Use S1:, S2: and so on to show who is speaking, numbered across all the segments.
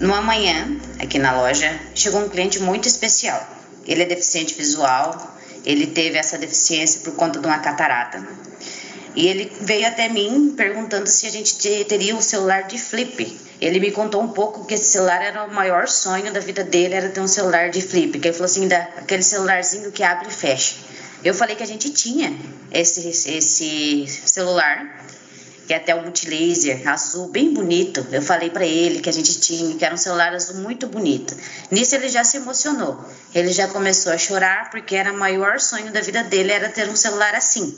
S1: Numa manhã, aqui na loja, chegou um cliente muito especial. Ele é deficiente visual, ele teve essa deficiência por conta de uma catarata. E ele veio até mim perguntando se a gente teria um celular de flip. Ele me contou um pouco que esse celular era o maior sonho da vida dele, era ter um celular de flip. Que ele falou assim, da, aquele celularzinho que abre e fecha. Eu falei que a gente tinha esse, esse celular que é até um multilaser azul bem bonito. Eu falei para ele que a gente tinha, que era um celular azul muito bonito. Nisso ele já se emocionou. Ele já começou a chorar porque era o maior sonho da vida dele era ter um celular assim.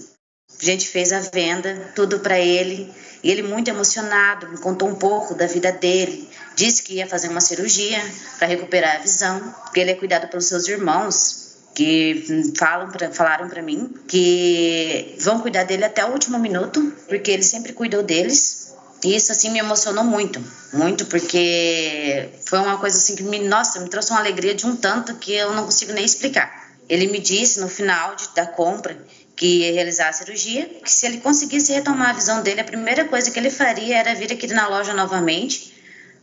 S1: A gente fez a venda, tudo para ele. E ele muito emocionado, me contou um pouco da vida dele. Disse que ia fazer uma cirurgia para recuperar a visão, porque ele é cuidado pelos seus irmãos que falam pra, falaram para mim que vão cuidar dele até o último minuto, porque ele sempre cuidou deles. E isso assim me emocionou muito, muito porque foi uma coisa assim que me, nossa, me trouxe uma alegria de um tanto que eu não consigo nem explicar. Ele me disse no final de, da compra que ia realizar a cirurgia, que se ele conseguisse retomar a visão dele, a primeira coisa que ele faria era vir aqui na loja novamente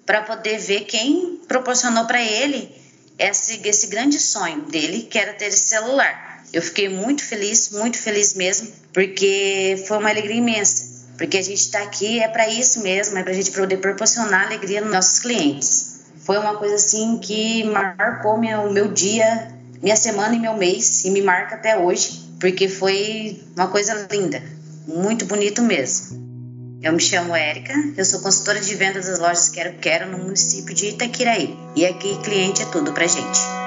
S1: para poder ver quem proporcionou para ele esse, esse grande sonho dele, que era ter esse celular. Eu fiquei muito feliz, muito feliz mesmo, porque foi uma alegria imensa. Porque a gente está aqui é para isso mesmo, é para a gente poder proporcionar alegria nos nossos clientes. Foi uma coisa assim que marcou o meu dia, minha semana e meu mês, e me marca até hoje, porque foi uma coisa linda, muito bonito mesmo. Eu me chamo Érica, eu sou consultora de vendas das lojas Quero Quero no município de Itaquiraí. E aqui cliente é tudo pra gente.